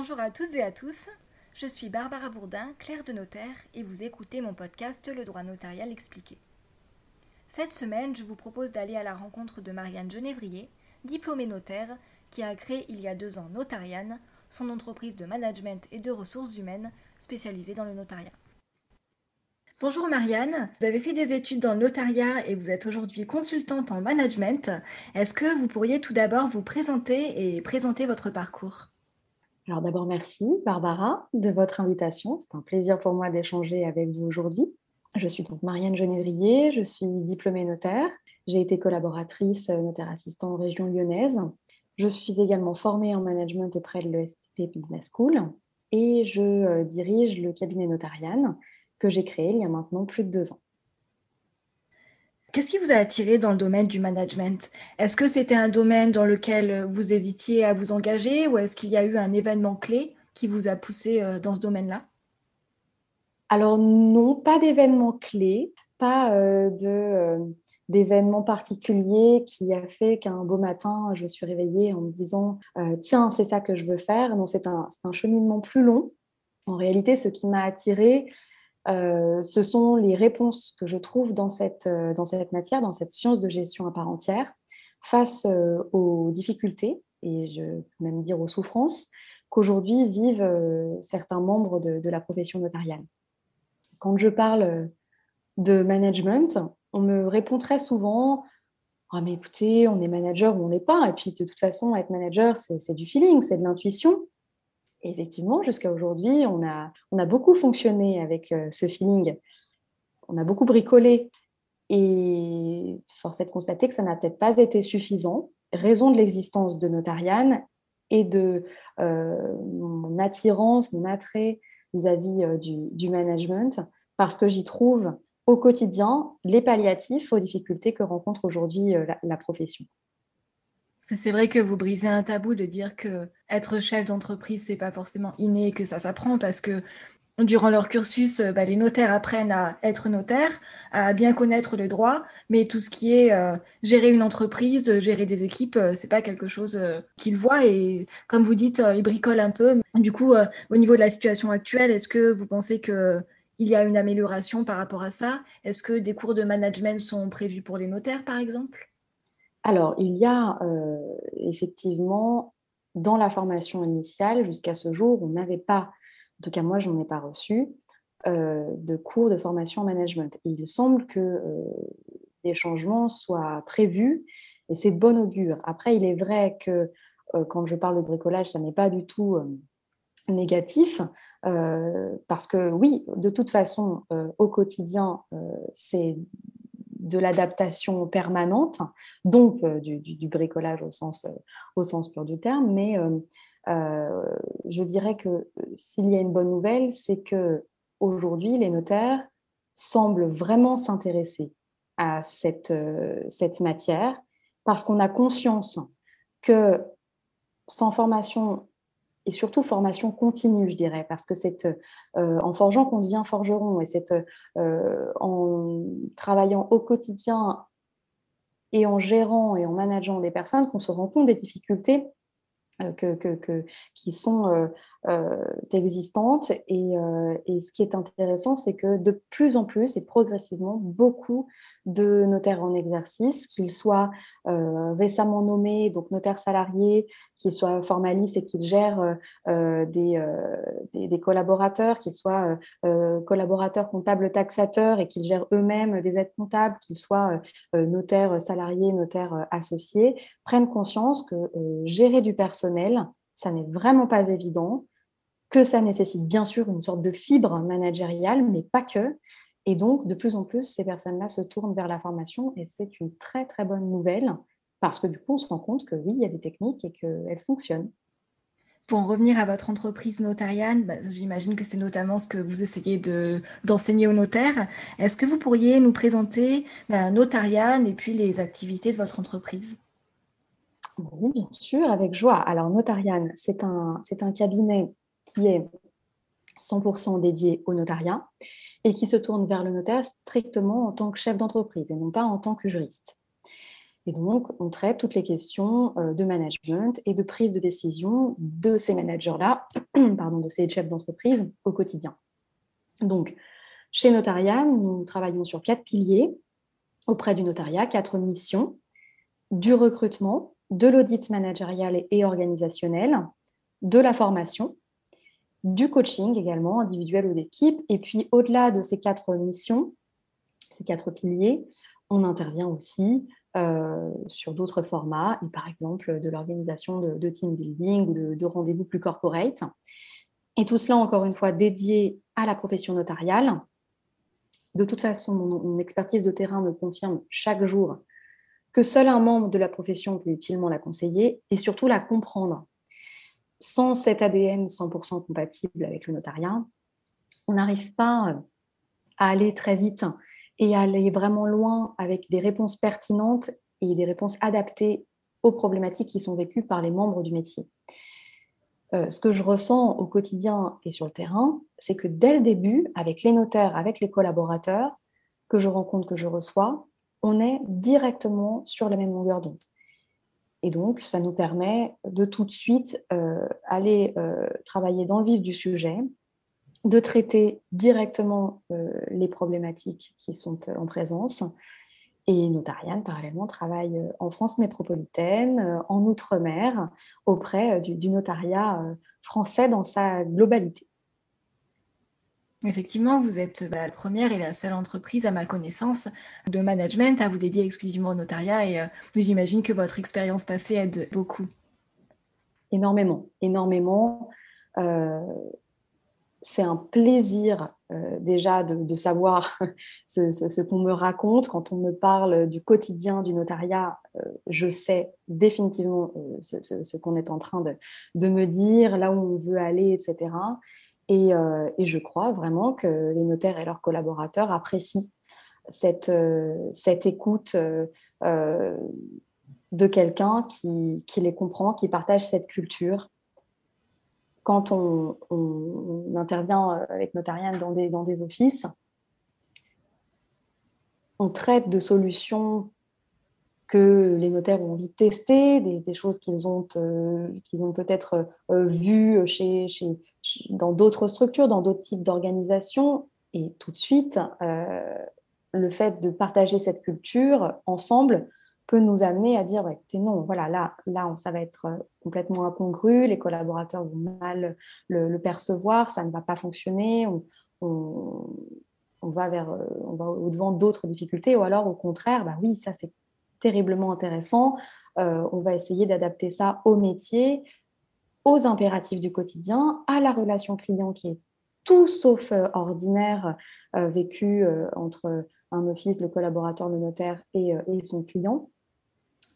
Bonjour à toutes et à tous. Je suis Barbara Bourdin, clerc de notaire, et vous écoutez mon podcast Le droit notarial expliqué. Cette semaine, je vous propose d'aller à la rencontre de Marianne Genévrier, diplômée notaire, qui a créé il y a deux ans Notariane, son entreprise de management et de ressources humaines spécialisée dans le notariat. Bonjour Marianne, vous avez fait des études dans le notariat et vous êtes aujourd'hui consultante en management. Est-ce que vous pourriez tout d'abord vous présenter et présenter votre parcours? Alors d'abord merci Barbara de votre invitation. C'est un plaisir pour moi d'échanger avec vous aujourd'hui. Je suis donc Marianne Genévrier, je suis diplômée notaire. J'ai été collaboratrice notaire assistant en région lyonnaise. Je suis également formée en management auprès de l'ESTP Business School et je euh, dirige le cabinet Notariane que j'ai créé il y a maintenant plus de deux ans. Qu'est-ce qui vous a attiré dans le domaine du management? Est-ce que c'était un domaine dans lequel vous hésitiez à vous engager ou est-ce qu'il y a eu un événement clé qui vous a poussé euh, dans ce domaine-là? Alors non, pas d'événement clé, pas euh, euh, d'événement particulier qui a fait qu'un beau matin, je me suis réveillée en me disant tiens, c'est ça que je veux faire. Non, c'est un cheminement plus long. En réalité, ce qui m'a attirée, euh, ce sont les réponses que je trouve dans cette, euh, dans cette matière, dans cette science de gestion à part entière, face euh, aux difficultés et je peux même dire aux souffrances qu'aujourd'hui vivent certains membres de, la profession notariale. Quand je parle de management, on me répond très souvent ah, mais écoutez, on est manager ou on n'est pas. Et puis, de toute façon, être manager, c'est du feeling, c'est de l'intuition effectivement, jusqu'à aujourd'hui, on a, on a beaucoup fonctionné avec euh, ce feeling. On a beaucoup bricolé. Et force est de constater que ça n'a peut-être pas été suffisant, raison de l'existence de Notariane et de euh, mon attirance, mon attrait vis-à-vis euh, du, management, parce que j'y trouve au quotidien les palliatifs aux difficultés que rencontre aujourd'hui la profession. C'est vrai que vous brisez un tabou de dire que être chef d'entreprise, c'est pas forcément inné, que ça s'apprend parce que durant leur cursus, bah, les notaires apprennent à être notaires, à bien connaître le droit, mais tout ce qui est euh, gérer une entreprise, gérer des équipes, euh, c'est pas quelque chose euh, qu'ils voient. Et comme vous dites, ils bricolent un peu. Du coup, au niveau de la situation actuelle, est-ce que vous pensez que il y a une amélioration par rapport à ça? Est-ce que des cours de management sont prévus pour les notaires, par exemple? Alors, il y a euh, effectivement, dans la formation initiale, jusqu'à ce jour, on n'avait pas, en tout cas moi je n'en ai pas reçu, euh, de cours de formation en management. il semble que euh, des changements soient prévus et c'est de bon augure. Après, il est vrai que quand je parle de bricolage, ça n'est pas du tout négatif, parce que oui, de toute façon, au quotidien, c'est de l'adaptation permanente, donc euh, du, bricolage au sens, euh, au sens pur du terme. Mais euh, je dirais que s'il y a une bonne nouvelle, c'est que aujourd'hui, les notaires semblent vraiment s'intéresser à cette matière parce qu'on a conscience que sans formation et surtout formation continue, je dirais, parce que c'est euh, en forgeant qu'on devient forgeron et c'est euh, en travaillant au quotidien et en gérant et en manageant des personnes qu'on se rend compte des difficultés euh, que, qui sont existantes. Et, euh, et, ce qui est intéressant, c'est que de plus en plus et progressivement, beaucoup de notaires en exercice, qu'ils soient euh, récemment nommés, donc notaires salariés, qu'ils soient formalistes et qu'ils gèrent des, des, collaborateurs, qu'ils soient collaborateurs comptables taxateurs et qu'ils gèrent eux-mêmes des aides comptables, qu'ils soient notaires salariés, notaires associés, prennent conscience que gérer du personnel, ça n'est vraiment pas évident, que ça nécessite bien sûr une sorte de fibre managériale, mais pas que. Et donc, de plus en plus, ces personnes-là se tournent vers la formation et c'est une très, très bonne nouvelle parce que du coup, on se rend compte que oui, il y a des techniques et qu'elles fonctionnent. Pour en revenir à votre entreprise notariale, bah, j'imagine que c'est notamment ce que vous essayez d'enseigner aux notaires. Est-ce que vous pourriez nous présenter bah, Notariane et puis les activités de votre entreprise? Oui, bien sûr, avec joie. Alors, Notariane, c'est un, un cabinet qui est 100% dédié au notariat et qui se tourne vers le notaire strictement en tant que chef d'entreprise et non pas en tant que juriste. Et donc, on traite toutes les questions euh, de management et de prise de décision de ces managers-là, pardon, de ces chefs d'entreprise au quotidien. Donc, chez Notariat, nous travaillons sur quatre piliers auprès du notariat, quatre missions du recrutement, de l'audit managérial et organisationnel, de la formation, du coaching également, individuel ou d'équipe. Et puis, au-delà de ces quatre missions, ces quatre piliers, on intervient aussi euh, sur d'autres formats, par exemple de l'organisation de, team building ou de rendez-vous plus corporate. Et tout cela, encore une fois, dédié à la profession notariale. De toute façon, mon, expertise de terrain me confirme chaque jour que seul un membre de la profession peut utilement la conseiller et surtout la comprendre. Sans cet ADN 100% compatible avec le notariat, on n'arrive pas à aller très vite et à aller vraiment loin avec des réponses pertinentes et des réponses adaptées aux problématiques qui sont vécues par les membres du métier. Euh, ce que je ressens au quotidien et sur le terrain, c'est que dès le début, avec les notaires, avec les collaborateurs que je rencontre, que je reçois, on est directement sur la même longueur d'onde. Et donc, ça nous permet de tout de suite euh, aller euh, travailler dans le vif du sujet, de traiter directement les problématiques qui sont en présence et Notarial, parallèlement, travaille euh, en France métropolitaine, euh, en Outre-mer, auprès euh, du, notariat français dans sa globalité. Effectivement, vous êtes la première et la seule entreprise, à ma connaissance, de management à vous dédier exclusivement au notariat et j'imagine que votre expérience passée aide beaucoup. Énormément, énormément c'est un plaisir euh, déjà de, savoir ce, qu'on me raconte. Quand on me parle du quotidien du notariat, euh, je sais définitivement euh, ce, qu'on est en train de, me dire, là où on veut aller, etc. Et, je crois vraiment que les notaires et leurs collaborateurs apprécient cette, cette écoute de quelqu'un qui, qui les comprend, qui partage cette culture. Quand on, intervient euh, avec Notarian dans des, dans des offices, on traite de solutions que les notaires ont envie de tester, des, choses qu'ils ont, euh, qu'ils ont peut-être euh, vues chez, dans d'autres structures, dans d'autres types d'organisations. Et tout de suite, le fait de partager cette culture ensemble peut nous amener à dire, ouais, non, voilà, là, là, ça va être euh, complètement incongru, les collaborateurs vont mal le, percevoir, ça ne va pas fonctionner, on, va euh, va au-devant d'autres difficultés, ou alors au contraire, bah oui, ça c'est terriblement intéressant, euh, on va essayer d'adapter ça au métier, aux impératifs du quotidien, à la relation client qui est tout sauf ordinaire vécu entre un office, le collaborateur, le notaire et son client.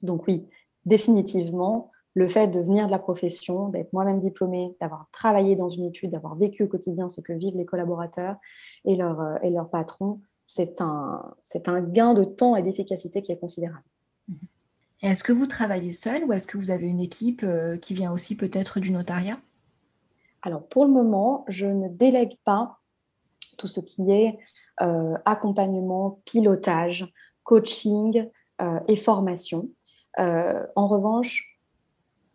Donc oui, définitivement, le fait de venir de la profession, d'être moi-même diplômée, d'avoir travaillé dans une étude, d'avoir vécu au quotidien ce que vivent les collaborateurs et leurs euh, leur patrons, c'est un gain de temps et d'efficacité qui est considérable. Est-ce que vous travaillez seul ou est-ce que vous avez une équipe euh, qui vient aussi peut-être du notariat? Alors pour le moment, je ne délègue pas tout ce qui est euh, accompagnement, pilotage, coaching et formation. Euh, en revanche,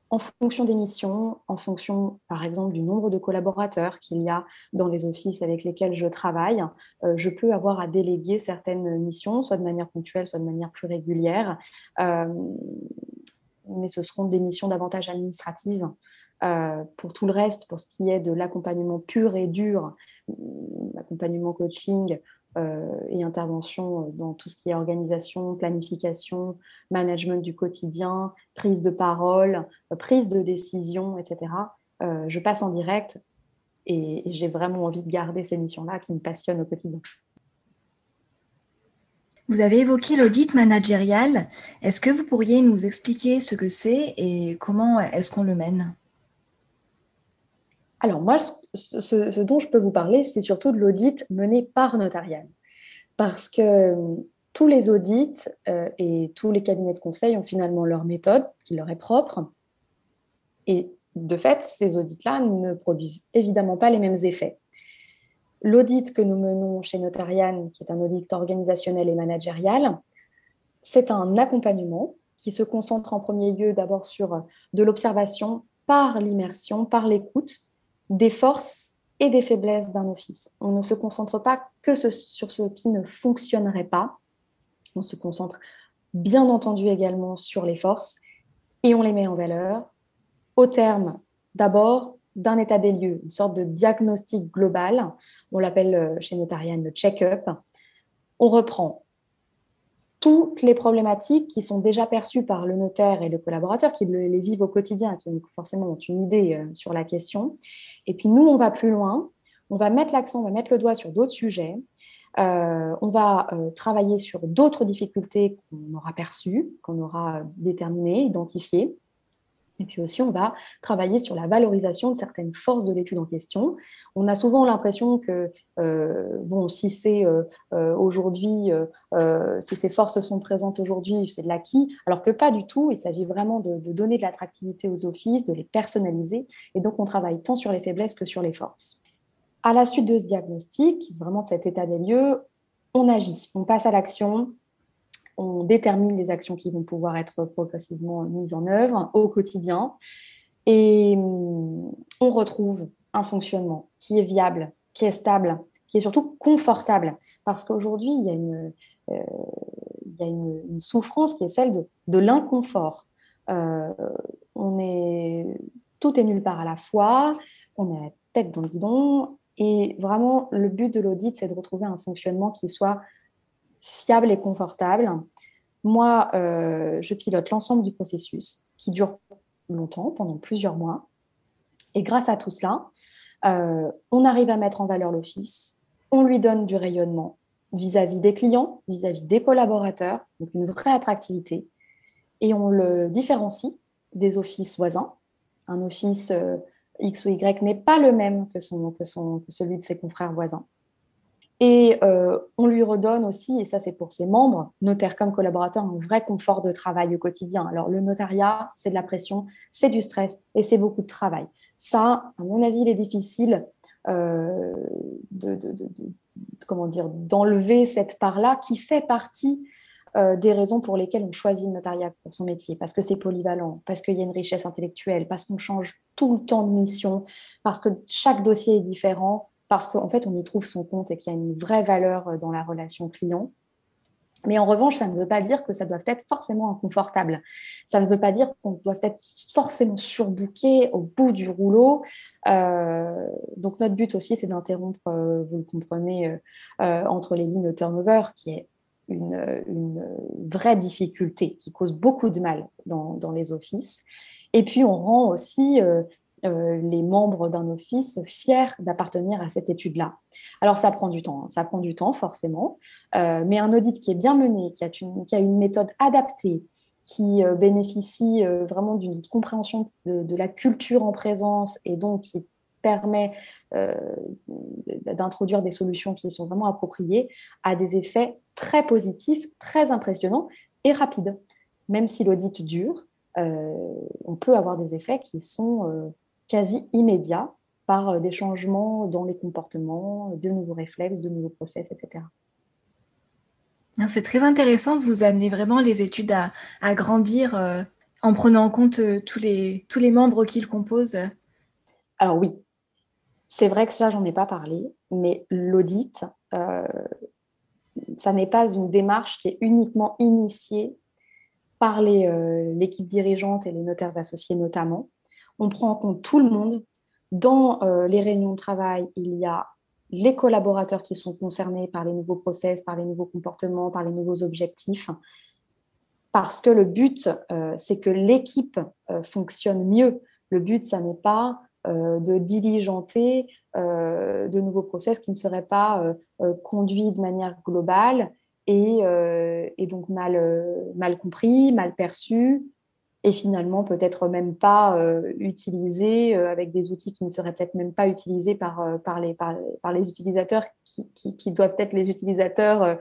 en fonction des missions, en fonction, par exemple, du nombre de collaborateurs qu'il y a dans les offices avec lesquels je travaille, euh, je peux avoir à déléguer certaines missions, soit de manière ponctuelle, soit de manière plus régulière. Euh, mais ce seront des missions davantage administratives. pour tout le reste, pour ce qui est de l'accompagnement pur et dur, l'accompagnement coaching, euh, et intervention dans tout ce qui est organisation, planification, management du quotidien, prise de parole, euh, prise de décision, etc. Euh, je passe en direct et, j'ai vraiment envie de garder ces missions-là qui me passionnent au quotidien. Vous avez évoqué l'audit managérial. Est-ce que vous pourriez nous expliquer ce que c'est et comment est-ce qu'on le mène? Alors moi, ce, dont je peux vous parler, c'est surtout de l'audit mené par Notarian. Parce que euh, tous les audits euh, et tous les cabinets de conseil ont finalement leur méthode qui leur est propre. Et de fait, ces audits-là ne produisent évidemment pas les mêmes effets. L'audit que nous menons chez Notarian, qui est un audit organisationnel et managérial, c'est un accompagnement qui se concentre en premier lieu d'abord sur de l'observation par l'immersion, par l'écoute des forces et des faiblesses d'un office. On ne se concentre pas que sur ce qui ne fonctionnerait pas, on se concentre bien entendu également sur les forces et on les met en valeur au terme d'abord d'un état des lieux, une sorte de diagnostic global, on l'appelle euh, chez Notarian le check-up. On reprend toutes les problématiques qui sont déjà perçues par le notaire et le collaborateur, qui les vivent au quotidien, qui forcément ont une idée euh, sur la question. Et puis nous, on va plus loin, on va mettre l'accent, on va mettre le doigt sur d'autres sujets, euh, on va euh, travailler sur d'autres difficultés qu'on aura perçues, qu'on aura déterminées, identifiées. Et puis aussi, on va travailler sur la valorisation de certaines forces de l'étude en question. On a souvent l'impression que, euh, bon, si c'est euh, euh, aujourd'hui, si ces forces sont présentes aujourd'hui, c'est de l'acquis, alors que pas du tout. Il s'agit vraiment de, de donner de l'attractivité aux offices, de les personnaliser. Et donc, on travaille tant sur les faiblesses que sur les forces. À la suite de ce diagnostic, vraiment de cet état des lieux, on agit, on passe à l'action, on détermine les actions qui vont pouvoir être progressivement mises en œuvre au quotidien et hum, on retrouve un fonctionnement qui est viable, qui est stable, qui est surtout confortable. Parce qu'aujourd'hui, il y a une, euh, souffrance qui est celle de, l'inconfort. Euh, on est, tout est nulle part à la fois, on est la tête dans le guidon, et vraiment, le but de l'audit, c'est de retrouver un fonctionnement qui soit fiable et confortable. Moi, euh, je pilote l'ensemble du processus qui dure longtemps, pendant plusieurs mois. Et grâce à tout cela, euh, on arrive à mettre en valeur l'office, on lui donne du rayonnement vis-à-vis des clients, vis-à-vis des collaborateurs, donc une vraie attractivité, et on le différencie des offices voisins. Un office euh, X ou Y n'est pas le même que, son, que, son, que celui de ses confrères voisins. Et euh, on lui redonne aussi, et ça c'est pour ses membres, notaires comme collaborateurs, un vrai confort de travail au quotidien. Alors le notariat, c'est de la pression, c'est du stress et c'est beaucoup de travail. Ça, à mon avis, il est difficile euh, de, comment dire, d'enlever cette part-là qui fait partie euh, des raisons pour lesquelles on choisit le notariat pour son métier, parce que c'est polyvalent, parce qu'il y a une richesse intellectuelle, parce qu'on change tout le temps de mission, parce que chaque dossier est différent, parce qu'en fait, on y trouve son compte et qu'il y a une vraie valeur euh, dans la relation client. Mais en revanche, ça ne veut pas dire que ça doit être forcément inconfortable. Ça ne veut pas dire qu'on doit être forcément surbooké au bout du rouleau. Euh, donc notre but aussi, c'est d'interrompre, euh, vous le comprenez, entre les lignes de turnover, qui est une, vraie difficulté, qui cause beaucoup de mal dans les offices. Et puis on rend aussi euh, les membres d'un office fiers d'appartenir à cette étude-là. Alors ça prend du temps, hein. ça prend du temps forcément, euh, mais un audit qui est bien mené, qui a une, méthode adaptée, qui euh, bénéficie vraiment d'une compréhension de, la culture en présence et donc qui permet d'introduire des solutions qui sont vraiment appropriées, a des effets très positifs, très impressionnants et rapides. Même si l'audit dure, on peut avoir des effets qui sont quasi immédiat par euh, des changements dans les comportements, de nouveaux réflexes, de nouveaux process, etc. C'est très intéressant, vous amenez vraiment les études à, grandir euh, en prenant en compte euh, tous, les, tous les membres qu'ils composent. Alors oui, c'est vrai que ça, j'en ai pas parlé, mais l'audit, ça n'est pas une démarche qui est uniquement initiée par l'équipe dirigeante et les notaires associés notamment on prend en compte tout le monde. Dans euh, les réunions de travail, il y a les collaborateurs qui sont concernés par les nouveaux process, par les nouveaux comportements, par les nouveaux objectifs. Parce que le but, euh, c'est que l'équipe euh, fonctionne mieux. Le but, ça n'est pas de diligenter de nouveaux process qui ne seraient pas conduits de manière globale et, donc mal, mal compris, mal perçus, et finalement peut-être même pas euh, utilisé euh, avec des outils qui ne seraient peut-être même pas utilisés par, euh, par, les, par, les utilisateurs qui, qui, doivent être les utilisateurs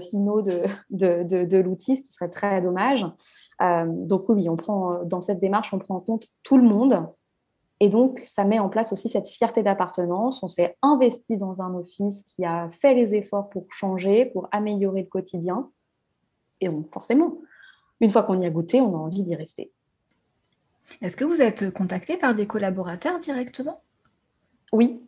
finaux de, de, de, l'outil, ce qui serait très dommage. donc oui, on prend, dans cette démarche, on prend en compte tout le monde. Et donc, ça met en place aussi cette fierté d'appartenance. On s'est investi dans un office qui a fait les efforts pour changer, pour améliorer le quotidien. Et donc, forcément, une fois qu'on y a goûté, on a envie d'y rester. Est-ce que vous êtes contacté par des collaborateurs directement? Oui,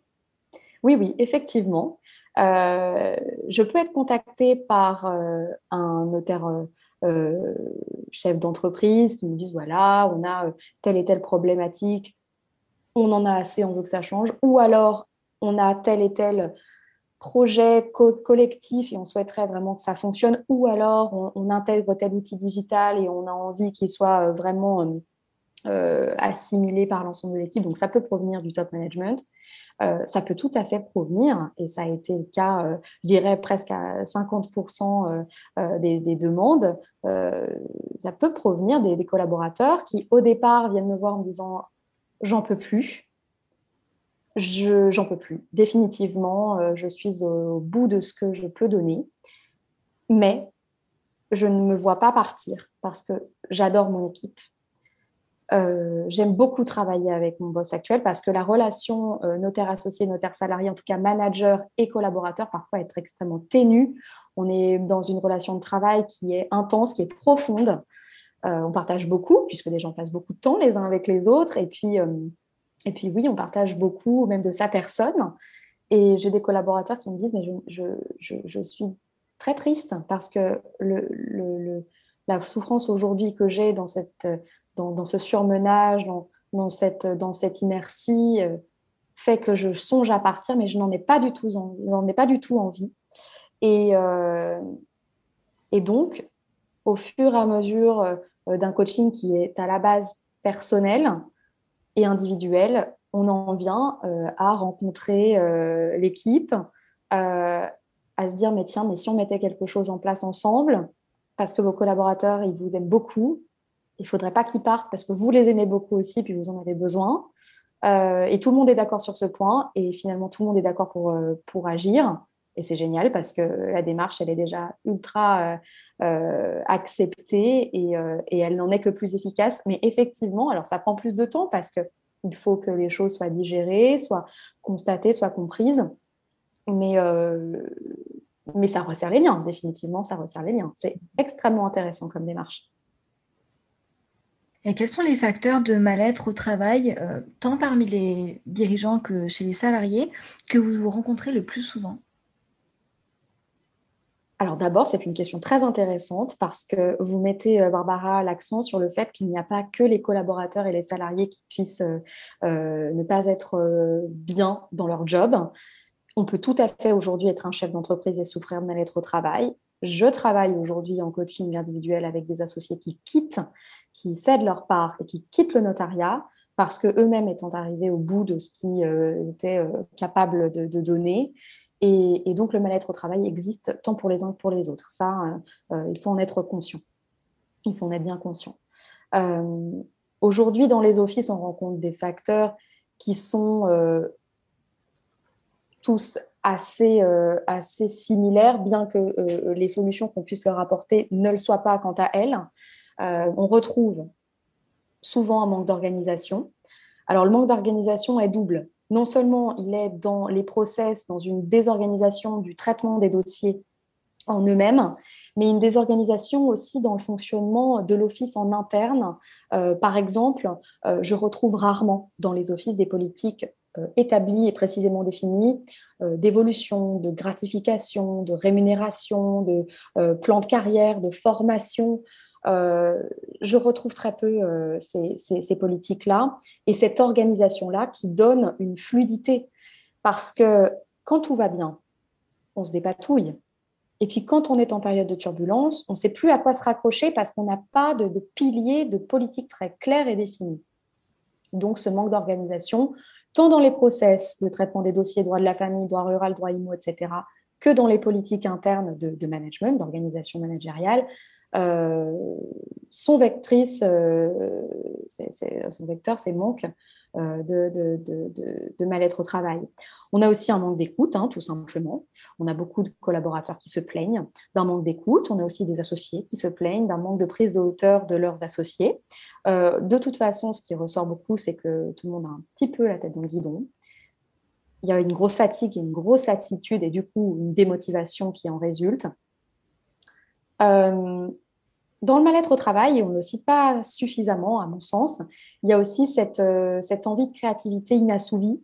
oui, oui, effectivement. Euh, je peux être contactée par euh, un notaire euh, chef d'entreprise qui me dit voilà, on a telle et telle problématique, on en a assez, on veut que ça change, ou alors on a tel et tel projet collectif et on souhaiterait vraiment que ça fonctionne, ou alors on, intègre tel outil digital et on a envie qu'il soit vraiment assimilé par l'ensemble de l'équipe. Donc ça peut provenir du top management. Euh, ça peut tout à fait provenir, et ça a été le cas, euh, je dirais presque à 50% euh, des, demandes, ça peut provenir des, collaborateurs qui, au départ, viennent me voir en me disant j'en peux plus. Je j'en peux plus. Définitivement, je suis au bout de ce que je peux donner, mais je ne me vois pas partir parce que j'adore mon équipe, euh, j'aime beaucoup travailler avec mon boss actuel parce que la relation euh, notaire associé, notaire salarié, en tout cas manager et collaborateur, parfois être extrêmement ténue. On est dans une relation de travail qui est intense, qui est profonde. Euh, on partage beaucoup, puisque les gens passent beaucoup de temps les uns avec les autres. Et puis, et puis oui, on partage beaucoup même de sa personne. Et j'ai des collaborateurs qui me disent, mais je, suis très triste parce que la souffrance aujourd'hui que j'ai dans ce surmenage, dans, cette, inertie, euh, fait que je songe à partir, mais je n'en ai pas du tout, envie. Et, euh, et donc, au fur et à mesure euh, d'un coaching qui est à la base personnel et individuel, on en vient à rencontrer l'équipe, à se dire, mais tiens, mais si on mettait quelque chose en place ensemble, parce que vos collaborateurs, ils vous aiment beaucoup, il ne faudrait pas qu'ils partent parce que vous les aimez beaucoup aussi, puis vous en avez besoin. Euh, et tout le monde est d'accord sur ce point. Et finalement, tout le monde est d'accord pour, euh, pour agir. Et c'est génial parce que la démarche, elle est déjà ultra euh, acceptée et, et elle n'en est que plus efficace. Mais effectivement, alors ça prend plus de temps parce qu'il faut que les choses soient digérées, soient constatées, soient comprises. Mais, mais ça resserre les liens, définitivement, ça resserre les liens. C'est extrêmement intéressant comme démarche. Et quels sont les facteurs de mal-être au travail, euh, tant parmi les dirigeants que chez les salariés, que vous rencontrez le plus souvent? Alors d'abord, c'est une question très intéressante parce que vous mettez, euh, Barbara, l'accent sur le fait qu'il n'y a pas que les collaborateurs et les salariés qui puissent euh, ne pas être bien dans leur job. On peut tout à fait aujourd'hui être un chef d'entreprise et souffrir de mal-être au travail. Je travaille aujourd'hui en coaching individuel avec des associés qui quittent qui cèdent leur part et qui quittent le notariat parce que eux-mêmes étant arrivés au bout de ce qu'ils euh, étaient euh, capables de, donner. Et, donc le mal-être au travail existe tant pour les uns que pour les autres. Ça, euh, il faut en être conscient. Il faut en être bien conscient. Aujourd'hui, dans les offices, on rencontre des facteurs qui sont tous assez, assez similaires, bien que les solutions qu'on puisse leur apporter ne le soient pas quant à elles. Euh, on retrouve souvent un manque d'organisation. Alors le manque d'organisation est double. Non seulement il est dans les process, dans une désorganisation du traitement des dossiers en eux-mêmes, mais une désorganisation aussi dans le fonctionnement de l'office en interne. Euh, par exemple, euh, je retrouve rarement dans les offices des politiques établies et précisément définies d'évolution, de gratification, de rémunération, de plan de carrière, de formation, euh, je retrouve très peu euh, ces, politiques-là et cette organisation-là qui donne une fluidité. Parce que quand tout va bien, on se dépatouille. Et puis quand on est en période de turbulence, on ne sait plus à quoi se raccrocher parce qu'on n'a pas de, de pilier de politique très clair et défini. Donc ce manque d'organisation, tant dans les process de traitement des dossiers droit de la famille, droit rural, droit IMO, etc., que dans les politiques internes de, de management, d'organisation managériale, euh, son vectrice, euh, son vecteur, c'est manque euh, de, mal-être au travail. On a aussi un manque d'écoute, hein, tout simplement. On a beaucoup de collaborateurs qui se plaignent d'un manque d'écoute. On a aussi des associés qui se plaignent d'un manque de prise de hauteur de leurs associés. de toute façon, ce qui ressort beaucoup, c'est que tout le monde a un petit peu la tête dans le guidon. Il y a une grosse fatigue et une grosse lassitude et du coup une démotivation qui en résulte. Dans le mal-être au travail, et on ne le cite pas suffisamment à mon sens, il y a aussi cette, cette envie de créativité inassouvie.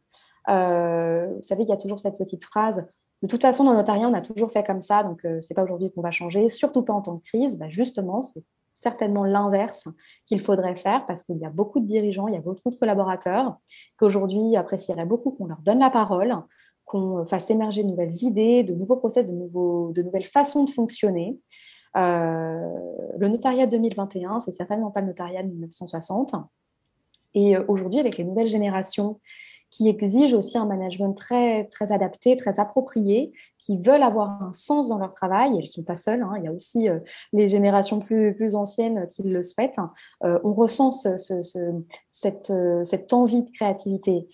vous savez, il y a toujours cette petite phrase de toute façon, dans notariat, on a toujours fait comme ça, donc ce n'est pas aujourd'hui qu'on va changer, surtout pas en temps de crise. Bah, justement, c'est certainement l'inverse qu'il faudrait faire parce qu'il y a beaucoup de dirigeants, il y a beaucoup de collaborateurs qui aujourd'hui apprécieraient beaucoup qu'on leur donne la parole, qu'on fasse émerger de nouvelles idées, de nouveaux procès, de, nouveaux, de nouvelles façons de fonctionner. Euh, le notariat 2021, c'est certainement pas le notariat de 1960. Et euh, aujourd'hui, avec les nouvelles générations qui exigent aussi un management très, très adapté, très approprié, qui veulent avoir un sens dans leur travail. Elles ne sont pas seules, hein. il y a aussi euh, les générations plus, plus anciennes qui le souhaitent. On ressent ce, cette, envie de créativité.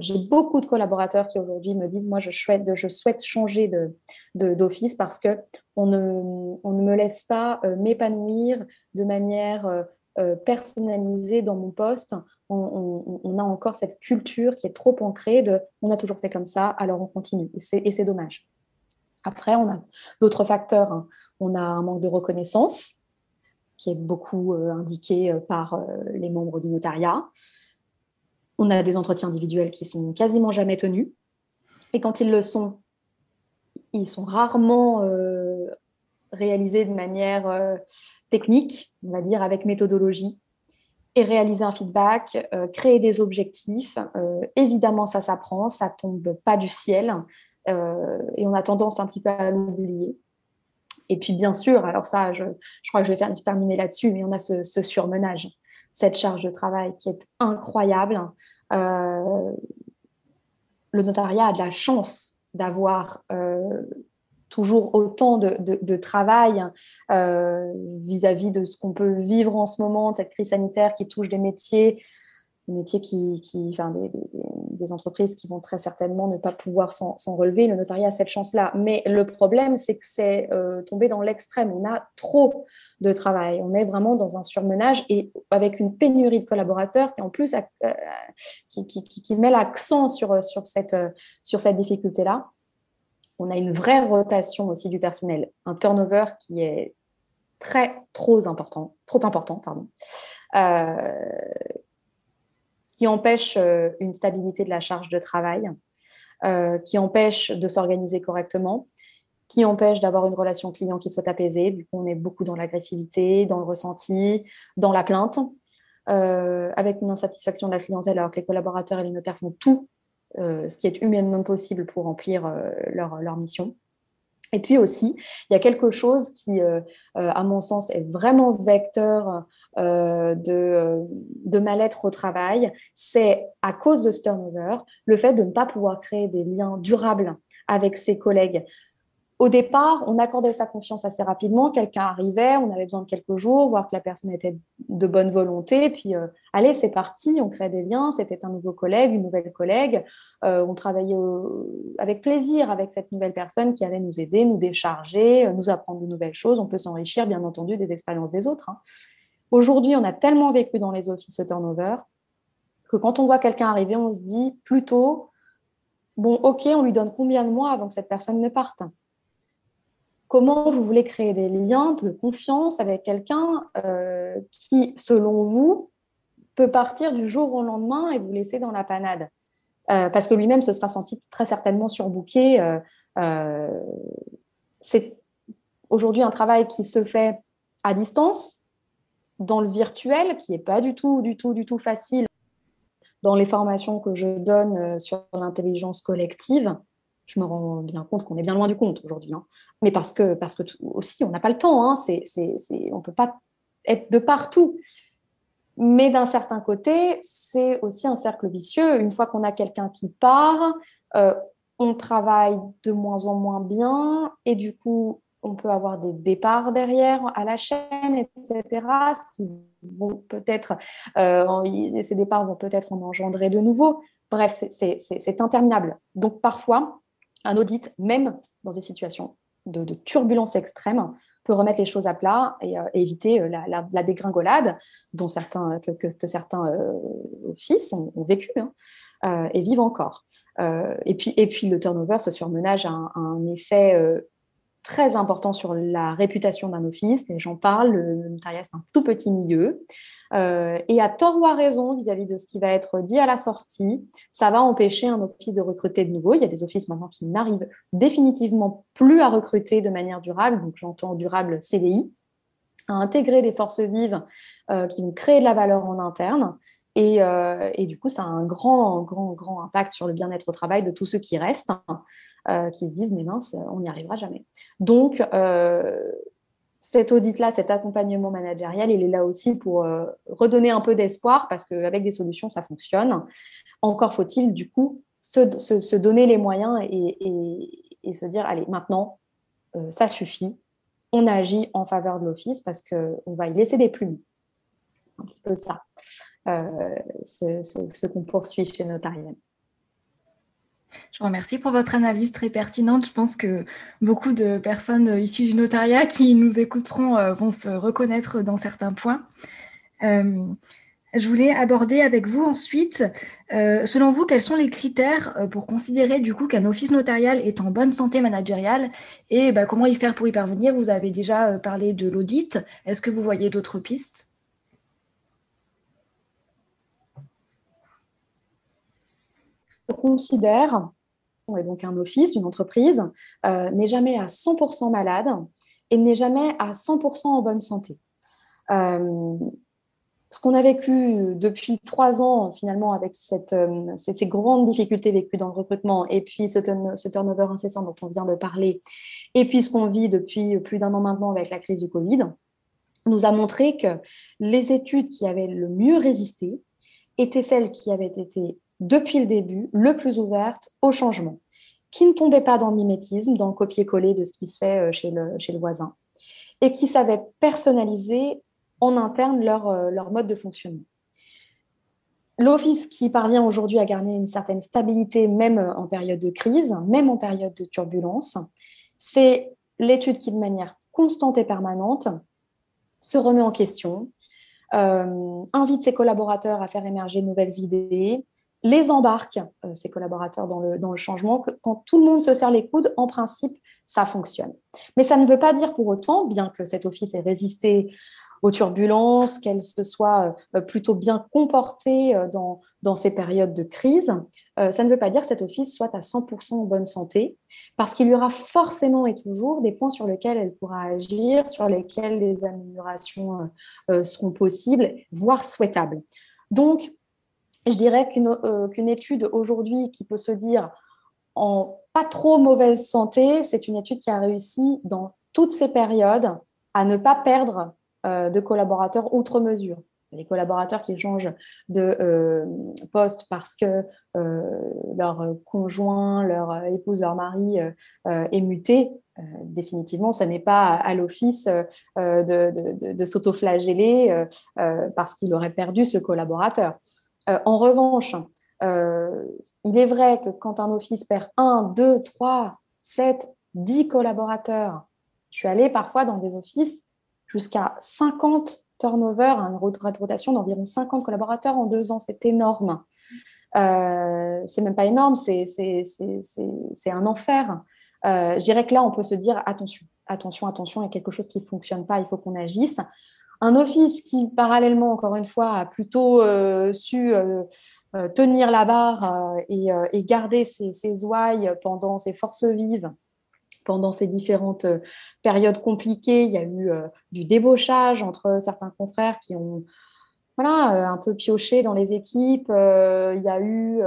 J'ai beaucoup de collaborateurs qui aujourd'hui me disent, moi, je souhaite, je souhaite changer d'office de, parce qu'on on ne, me laisse pas m'épanouir de manière personnalisée dans mon poste on, a encore cette culture qui est trop ancrée de on a toujours fait comme ça, alors on continue. Et c'est dommage. Après, on a d'autres facteurs. Hein. On a un manque de reconnaissance qui est beaucoup euh, indiqué euh, par euh, les membres du notariat. On a des entretiens individuels qui sont quasiment jamais tenus. Et quand ils le sont, ils sont rarement réalisés de manière technique, on va dire avec méthodologie et réaliser un feedback, euh, créer des objectifs. Euh, évidemment, ça s'apprend, ça tombe pas du ciel euh, et on a tendance un petit peu à l'oublier. Et puis, bien sûr, alors ça, je, crois que je vais faire terminer là-dessus, mais on a ce, surmenage, cette charge de travail qui est incroyable. le notariat a de la chance d'avoir toujours autant de, travail euh, vis-à-vis de ce qu'on peut vivre en ce moment, cette crise sanitaire qui touche des métiers, des métiers qui, enfin, des, entreprises qui vont très certainement ne pas pouvoir s'en relever. Le notariat a cette chance-là. Mais le problème, c'est que c'est euh, tombé dans l'extrême. On a trop de travail. On est vraiment dans un surmenage et avec une pénurie de collaborateurs qui, en plus, euh, qui, met l'accent sur cette difficulté-là on a une vraie rotation aussi du personnel, un turnover qui est très trop important, trop important, pardon, euh, qui empêche euh, une stabilité de la charge de travail, euh, qui empêche de s'organiser correctement, qui empêche d'avoir une relation client qui soit apaisée. Du coup, on est beaucoup dans l'agressivité, dans le ressenti, dans la plainte, avec une insatisfaction de la clientèle, alors que les collaborateurs et les notaires font tout ce qui est humainement possible pour remplir euh, leur, leur, mission. Et puis aussi, il y a quelque chose qui, euh, à mon sens, est vraiment vecteur de, de mal-être au travail. C'est à cause de ce turnover, le fait de ne pas pouvoir créer des liens durables avec ses collègues, au départ, on accordait sa confiance assez rapidement. Quelqu'un arrivait, on avait besoin de quelques jours, voir que la personne était de bonne volonté. Puis, euh, allez, c'est parti, on crée des liens. C'était un nouveau collègue, une nouvelle collègue. Euh, on travaillait avec plaisir avec cette nouvelle personne qui allait nous aider, nous décharger, euh, nous apprendre de nouvelles choses. On peut s'enrichir, bien entendu, des expériences des autres. Hein. Aujourd'hui, on a tellement vécu dans les offices turnover que quand on voit quelqu'un arriver, on se dit plutôt, bon, ok, on lui donne combien de mois avant que cette personne ne parte? Comment vous voulez créer des liens de confiance avec quelqu'un euh, qui, selon vous, peut partir du jour au lendemain et vous laisser dans la panade? Euh, parce que lui-même se sera senti très certainement surbooké. Euh, c'est aujourd'hui un travail qui se fait à distance, dans le virtuel, qui n'est pas du tout, du tout, du tout facile. Dans les formations que je donne sur l'intelligence collective, je me rends bien compte qu'on est bien loin du compte aujourd'hui. Hein. Mais parce que, parce que aussi, on n'a pas le temps. Hein. C'est, on ne peut pas être de partout. Mais d'un certain côté, c'est aussi un cercle vicieux. Une fois qu'on a quelqu'un qui part, euh, on travaille de moins en moins bien et du coup, on peut avoir des départs derrière à la chaîne, etc. Ce qui vont peut-être, euh, ces départs vont peut-être en engendrer de nouveau. Bref, c'est interminable. Donc parfois, un audit, même dans des situations de, turbulence extrême, peut remettre les choses à plat et, euh, éviter euh, la, dégringolade dont certains, que, certains euh, offices ont, vécu hein, et vivent encore. et, puis, le turnover, ce surmenage a un, effet très important sur la réputation d'un office. J'en parle, le notariat, c'est un tout petit milieu. Euh, et à tort ou à raison vis-à-vis de ce qui va être dit à la sortie, ça va empêcher un office de recruter de nouveau. Il y a des offices maintenant qui n'arrivent définitivement plus à recruter de manière durable, donc j'entends durable CDI, à intégrer des forces vives euh, qui vont créer de la valeur en interne. Euh, et, du coup, ça a un grand, grand, grand impact sur le bien-être au travail de tous ceux qui restent, qui se disent, mais mince, on n'y arrivera jamais. Donc, cet audit-là, cet accompagnement managérial, il est là aussi pour euh, redonner un peu d'espoir parce qu'avec des solutions, ça fonctionne. Encore faut-il, du coup, se, donner les moyens et, se dire, allez, maintenant, euh, ça suffit. On agit en faveur de l'office parce qu'on va y laisser des plumes. C'est un petit peu ça, euh, ce, qu'on poursuit chez Notarienne. Je vous remercie pour votre analyse très pertinente. Je pense que beaucoup de personnes issues du notariat qui nous écouteront euh, vont se reconnaître dans certains points. Euh, je voulais aborder avec vous ensuite, euh, selon vous, quels sont les critères pour considérer du coup qu'un office notarial est en bonne santé managériale et bah, comment y faire pour y parvenir? Vous avez déjà parlé de l'audit. Est-ce que vous voyez d'autres pistes? Considère, et donc un office, une entreprise, euh, n'est jamais à 100% malade et n'est jamais à 100% en bonne santé. Euh, ce qu'on a vécu depuis trois ans, finalement, avec euh, ces, grandes difficultés vécues dans le recrutement, et puis ce, ce, turnover incessant dont on vient de parler, et puis ce qu'on vit depuis plus d'un an maintenant avec la crise du Covid, nous a montré que les études qui avaient le mieux résisté étaient celles qui avaient été depuis le début, le plus ouverte au changement, qui ne tombait pas dans le mimétisme, dans le copier-coller de ce qui se fait euh, chez le, chez le voisin, et qui savait personnaliser en interne leur, euh, leur mode de fonctionnement. L'Office qui parvient aujourd'hui à garder une certaine stabilité, même en période de crise, même en période de turbulence, c'est l'étude qui, de manière constante et permanente, se remet en question, euh, invite ses collaborateurs à faire émerger de nouvelles idées, les embarque, euh, ces collaborateurs, dans le, dans le changement. Quand tout le monde se serre les coudes, en principe, ça fonctionne. Mais ça ne veut pas dire pour autant, bien que cet office ait résisté aux turbulences, qu'elle se soit euh, plutôt bien comportée euh, dans, dans ces périodes de crise, ça ne veut pas dire que cet office soit à 100% en bonne santé, parce qu'il y aura forcément et toujours des points sur lesquels elle pourra agir, sur lesquels les améliorations seront possibles, voire souhaitables. Donc, je dirais euh, qu'une étude aujourd'hui qui peut se dire en pas trop mauvaise santé, c'est une étude qui a réussi dans toutes ces périodes à ne pas perdre euh, de collaborateurs outre mesure. Les collaborateurs qui changent de euh, poste parce que leur conjoint, leur épouse, leur mari est muté, définitivement, ça n'est pas à l'office de, s'autoflageller parce qu'il aurait perdu ce collaborateur. Euh, en revanche, euh, il est vrai que quand un office perd 1, 2, 3, 7, 10 collaborateurs, je suis allée parfois dans des offices jusqu'à 50 turnover, une rotation d'environ 50 collaborateurs en deux ans, c'est énorme. Euh, c'est même pas énorme, c'est un enfer. Euh, je dirais que là, on peut se dire attention, attention, attention, il y a quelque chose qui ne fonctionne pas, il faut qu'on agisse un office qui, parallèlement, encore une fois, a plutôt euh, su euh, euh, tenir la barre et, garder ses, ses, ouailles pendant ses forces vives, pendant ces différentes périodes compliquées. Il y a eu du débauchage entre certains confrères qui ont voilà, un peu pioché dans les équipes. il y a eu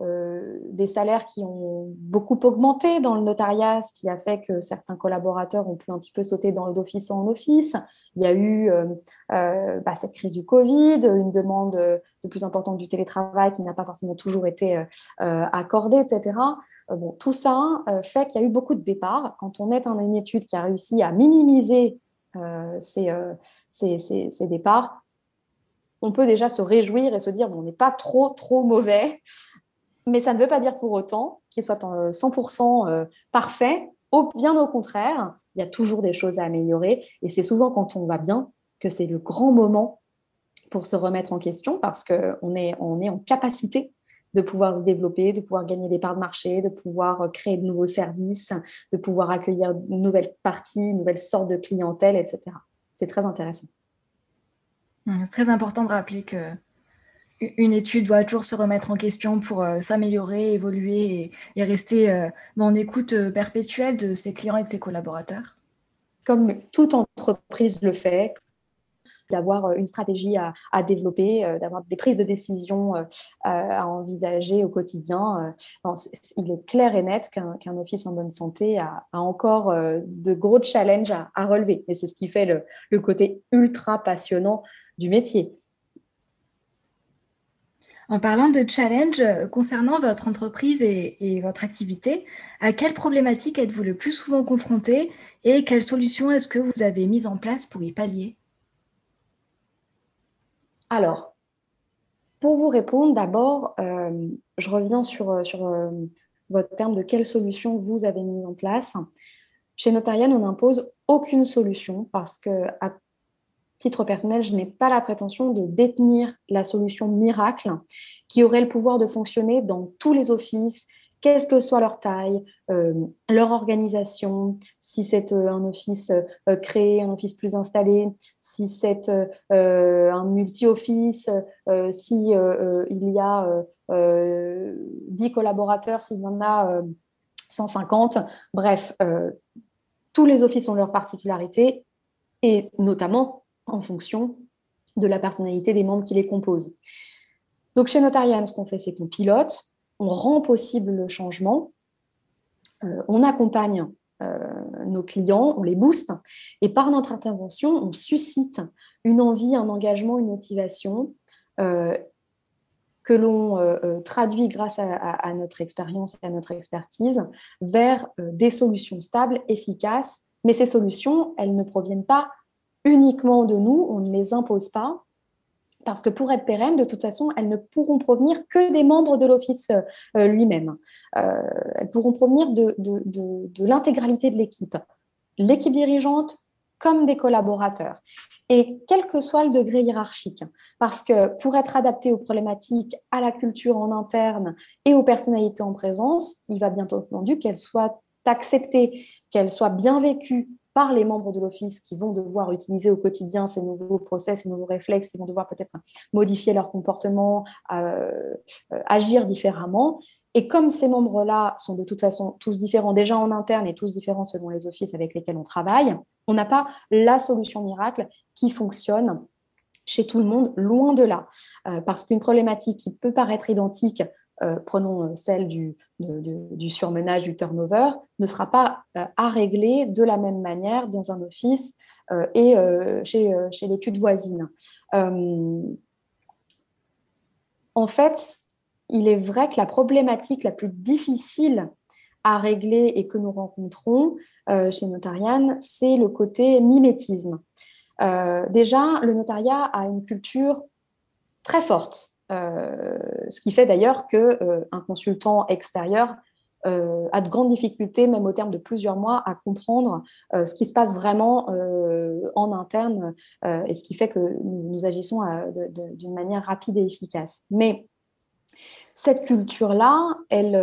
des salaires qui ont beaucoup augmenté dans le notariat, ce qui a fait que certains collaborateurs ont pu un petit peu sauter dans d'office en office. Il y a eu euh, euh, bah, cette crise du Covid, une demande de plus importante du télétravail qui n'a pas forcément toujours été accordée, etc. Bon, tout ça fait qu'il y a eu beaucoup de départs. Quand on est dans une étude qui a réussi à minimiser ces, départs, on peut déjà se réjouir et se dire bon, on n'est pas trop trop mauvais. Mais ça ne veut pas dire pour autant qu'il soit 100% euh, parfait. Au, bien au contraire, il y a toujours des choses à améliorer. Et c'est souvent quand on va bien que c'est le grand moment pour se remettre en question parce qu'on est, on est en capacité de pouvoir se développer, de pouvoir gagner des parts de marché, de pouvoir euh, créer de nouveaux services, de pouvoir accueillir une nouvelle partie, une nouvelle sorte de clientèle, etc. C'est très intéressant. C'est très important de rappeler que une étude doit toujours se remettre en question pour euh, s'améliorer, évoluer et, rester euh, en écoute perpétuelle de ses clients et de ses collaborateurs. Comme toute entreprise le fait, d'avoir euh, une stratégie à, développer, euh, d'avoir des prises de décision euh, à envisager au quotidien. il est clair et net qu'un office en bonne santé a, encore de gros challenges à, relever. Et c'est ce qui fait le, côté ultra passionnant du métier. En parlant de challenge, concernant votre entreprise et, votre activité, à quelles problématiques êtes-vous le plus souvent confronté et quelles solutions est-ce que vous avez mises en place pour y pallier? Alors, pour vous répondre, d'abord, euh, je reviens sur, euh, euh, votre terme de quelle solution vous avez mis en place. Chez Notarian, on n'impose aucune solution parce que, titre personnel, je n'ai pas la prétention de détenir la solution miracle qui aurait le pouvoir de fonctionner dans tous les offices quelle que soit leur taille, euh, leur organisation, si c'est euh, un office euh, créé, un office plus installé, si c'est un multi-office, si il y a 10 collaborateurs, s'il y en a 150. Bref, tous les offices ont leurs particularités et notamment en fonction de la personnalité des membres qui les composent. Donc chez Notarian, ce qu'on fait, c'est qu'on pilote, on rend possible le changement, euh, on accompagne euh, nos clients, on les booste, et par notre intervention, on suscite une envie, un engagement, une motivation euh, que l'on traduit grâce à, notre expérience et à notre expertise vers des solutions stables, efficaces. Mais ces solutions, elles ne proviennent pas uniquement de nous, on ne les impose pas, parce que pour être pérennes, de toute façon, elles ne pourront provenir que des membres de l'Office euh, lui-même. Euh, elles pourront provenir de, l'intégralité de l'équipe, l'équipe dirigeante comme des collaborateurs. Et quel que soit le degré hiérarchique, parce que pour être adapté aux problématiques, à la culture en interne et aux personnalités en présence, il va bien entendu qu'elles soient acceptées, qu'elles soient bien vécues par les membres de l'Office qui vont devoir utiliser au quotidien ces nouveaux process, ces nouveaux réflexes, qui vont devoir peut-être modifier leur comportement, euh, euh, agir différemment. Et comme ces membres-là sont de toute façon tous différents déjà en interne et tous différents selon les offices avec lesquels on travaille, on n'a pas la solution miracle qui fonctionne chez tout le monde, loin de là. Euh, parce qu'une problématique qui peut paraître identique euh, prenons euh, celle du, du, surmenage, du turnover, ne sera pas euh, à régler de la même manière dans un office et chez, l'étude voisine. en fait, il est vrai que la problématique la plus difficile à régler et que nous rencontrons chez Notarian, c'est le côté mimétisme. déjà, le notariat a une culture très forte ce qui fait d'ailleurs qu'un euh, consultant extérieur euh, a de grandes difficultés, même au terme de plusieurs mois, à comprendre ce qui se passe vraiment en interne et ce qui fait que nous, agissons d'une manière rapide et efficace. Mais cette culture-là, elle,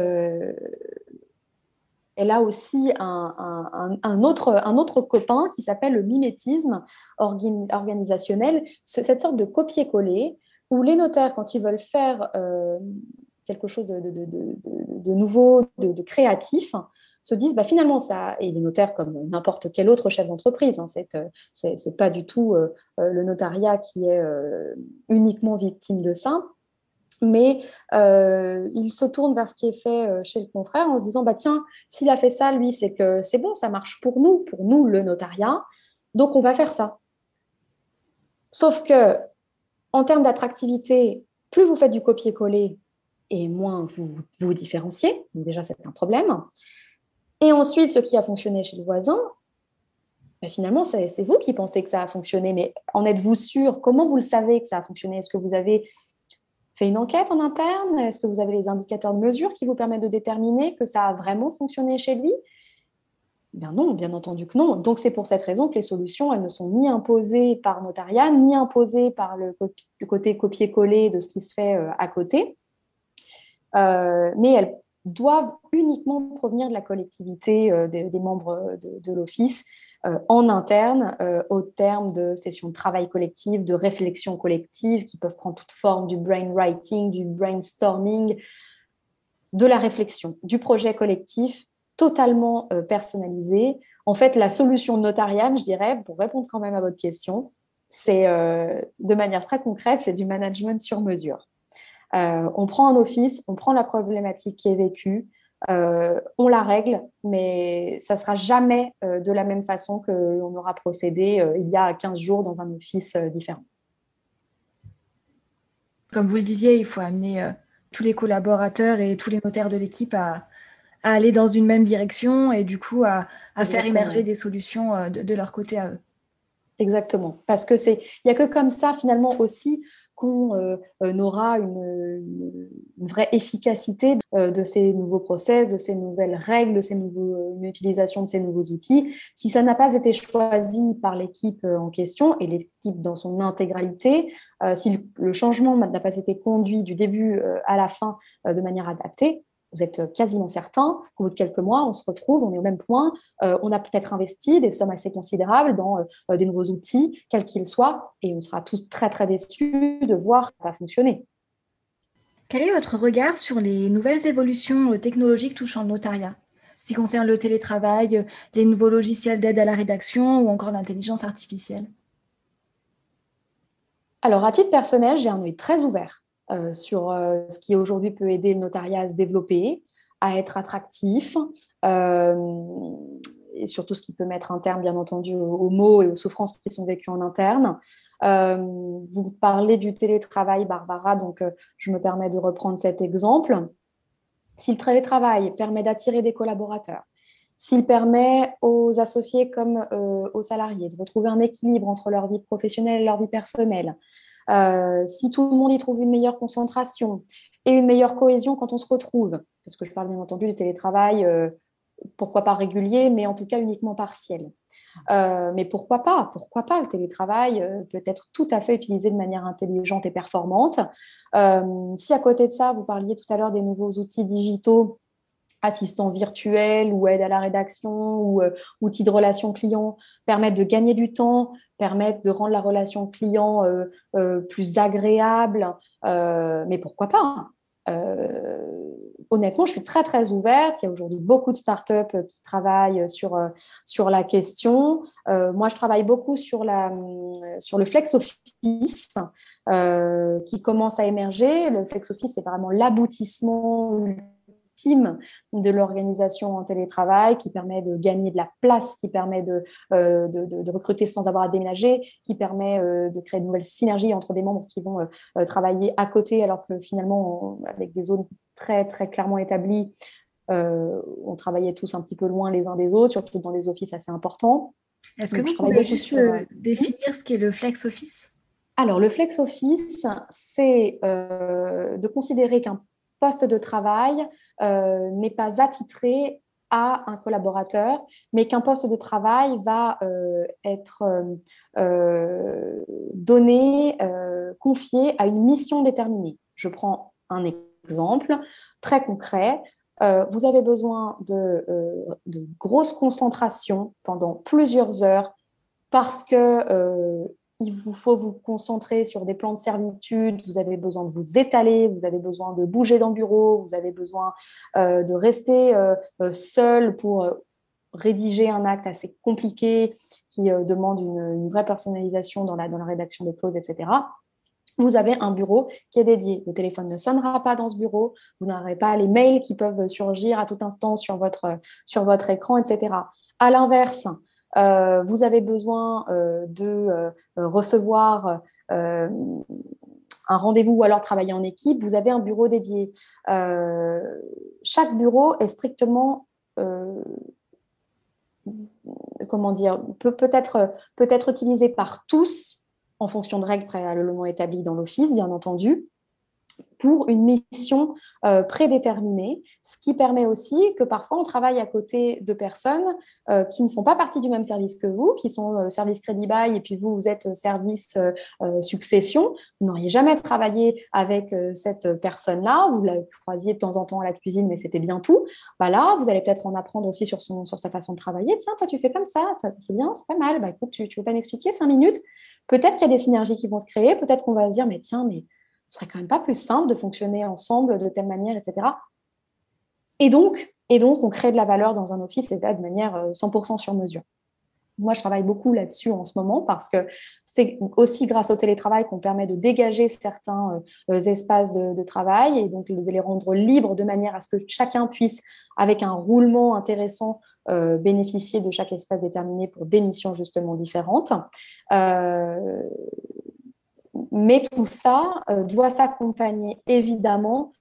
a aussi un autre copain qui s'appelle le mimétisme organisationnel, cette sorte de copier-coller où les notaires, quand ils veulent faire euh, quelque chose de, nouveau, de, créatif, se disent bah, finalement ça, et les notaires comme n'importe quel autre chef d'entreprise, hein, c'est pas du tout euh, euh, le notariat qui est uniquement victime de ça, mais il se tourne vers ce qui est fait chez le confrère en se disant bah tiens, s'il a fait ça, lui, c'est que c'est bon, ça marche pour nous, pour nous le notariat, donc on va faire ça. Sauf que en termes d'attractivité, plus vous faites du copier-coller et moins vous vous différenciez. déjà, c'est un problème. Et ensuite, ce qui a fonctionné chez le voisin, ben, finalement, c'est vous qui pensez que ça a fonctionné. Mais en êtes-vous sûr? Comment vous le savez que ça a fonctionné? Est-ce que vous avez fait une enquête en interne? Est-ce que vous avez les indicateurs de mesure qui vous permettent de déterminer que ça a vraiment fonctionné chez lui? Bien non, bien entendu que non. Donc c'est pour cette raison que les solutions, elles ne sont ni imposées par notariat, ni imposées par le côté copier-coller de ce qui se fait euh, à côté. mais elles doivent uniquement provenir de la collectivité des, membres de l'Office euh, en interne euh, au terme de sessions de travail collectif, de réflexion collective qui peuvent prendre toute forme du brainwriting, du brainstorming, de la réflexion, du projet collectif totalement euh, personnalisé. En fait, la solution notariale, je dirais, pour répondre quand même à votre question, c'est de manière très concrète, c'est du management sur mesure. on prend un office, on prend la problématique qui est vécue, euh, on la règle, mais ça sera jamais euh, de la même façon que l'on aura procédé euh, il y a 15 jours dans un office différent. Comme vous le disiez, il faut amener tous les collaborateurs et tous les notaires de l'équipe à, aller dans une même direction et du coup à, faire émerger des solutions de, de, leur côté à eux. Exactement, parce que c'est, il n'y a que comme ça finalement aussi qu'on euh, euh, aura une, vraie efficacité euh, de ces nouveaux process, de ces nouvelles règles, de ces nouveaux, une utilisation de ces nouveaux outils. Si ça n'a pas été choisi par l'équipe en question et l'équipe dans son intégralité, si le changement n'a pas été conduit du début à la fin de manière adaptée, vous êtes quasiment certain qu'au bout de quelques mois, on se retrouve, on est au même point, euh, on a peut-être investi des sommes assez considérables dans euh, des nouveaux outils, quels qu'ils soient, et on sera tous très très déçus de voir que ça va fonctionner. Quel est votre regard sur les nouvelles évolutions euh, technologiques touchant le notariat? Ce qui concerne le télétravail, les nouveaux logiciels d'aide à la rédaction ou encore l'intelligence artificielle? Alors, à titre personnel, j'ai un œil très ouvert euh, sur euh, ce qui aujourd'hui peut aider le notariat à se développer, à être attractif, euh, et surtout ce qui peut mettre un terme, bien entendu, aux, maux et aux souffrances qui sont vécues en interne. vous parlez du télétravail, Barbara, donc je me permets de reprendre cet exemple. Si le télétravail permet d'attirer des collaborateurs, s'il permet aux associés comme aux salariés de retrouver un équilibre entre leur vie professionnelle et leur vie personnelle, si tout le monde y trouve une meilleure concentration et une meilleure cohésion quand on se retrouve, parce que je parle bien entendu du télétravail, euh, pourquoi pas régulier, mais en tout cas uniquement partiel. Euh, mais pourquoi pas Pourquoi pas Le télétravail peut être tout à fait utilisé de manière intelligente et performante. si à côté de ça, vous parliez tout à l'heure des nouveaux outils digitaux assistants virtuels ou aide à la rédaction ou euh, outils de relation client permettent de gagner du temps, permettent de rendre la relation client euh, euh, plus agréable. mais pourquoi pas honnêtement, je suis très très ouverte. Il y a aujourd'hui beaucoup de startups qui travaillent sur, sur la question. moi, je travaille beaucoup sur, la, sur le flex office qui commence à émerger. Le flex office, c'est vraiment l'aboutissement de l'organisation en télétravail, qui permet de gagner de la place, qui permet de, euh, de, recruter sans avoir à déménager, qui permet euh, de créer de nouvelles synergies entre des membres qui vont euh, travailler à côté, alors que finalement, avec des zones très, très clairement établies, on travaillait tous un petit peu loin les uns des autres, surtout dans des offices assez importants. Est-ce que vous pouvez juste définir ce qu'est le flex office? Alors, le flex office, c'est de considérer qu'un poste de travail euh, n'est pas attitré à un collaborateur, mais qu'un poste de travail va euh, être euh, donné, confié à une mission déterminée. Je prends un exemple très concret. vous avez besoin de, de grosse concentration pendant plusieurs heures parce que il vous faut vous concentrer sur des plans de servitude, vous avez besoin de vous étaler, vous avez besoin de bouger dans le bureau, vous avez besoin euh, de rester euh, euh, seul pour rédiger un acte assez compliqué qui demande une, vraie personnalisation dans la, rédaction des clauses, etc. Vous avez un bureau qui est dédié. Le téléphone ne sonnera pas dans ce bureau. Vous n'aurez pas les mails qui peuvent surgir à tout instant sur votre, sur votre écran, etc. À l'inverse, euh, vous avez besoin euh, de euh, recevoir un rendez-vous ou alors travailler en équipe, vous avez un bureau dédié. chaque bureau est strictement comment dire, peut peut-être peut être utilisé par tous en fonction de règles préalablement établies dans l'Office, bien entendu. Pour une mission euh, prédéterminée, ce qui permet aussi que parfois on travaille à côté de personnes euh, qui ne font pas partie du même service que vous, qui sont euh, service crédit bail et puis vous, vous êtes service succession. Vous n'auriez jamais travaillé avec cette personne-là, vous la croisiez de temps en temps à la cuisine, mais c'était bien tout. Bah là, vous allez peut-être en apprendre aussi sur, son, sur sa façon de travailler. Tiens, toi, tu fais comme ça, c'est bien, c'est pas mal. Bah écoute, tu ne veux pas m'expliquer cinq minutes? Peut-être qu'il y a des synergies qui vont se créer, peut-être qu'on va se dire, mais tiens, mais ce serait quand même pas plus simple de fonctionner ensemble de telle manière, etc. Et donc, et donc, on crée de la valeur dans un office et de manière 100% euh, sur mesure. Moi, je travaille beaucoup là-dessus en ce moment parce que c'est aussi grâce au télétravail qu'on permet de dégager certains euh, espaces de, travail et donc de les rendre libres de manière à ce que chacun puisse, avec un roulement intéressant, euh, bénéficier de chaque espace déterminé pour des missions justement différentes. Mais tout ça euh, doit s'accompagner évidemment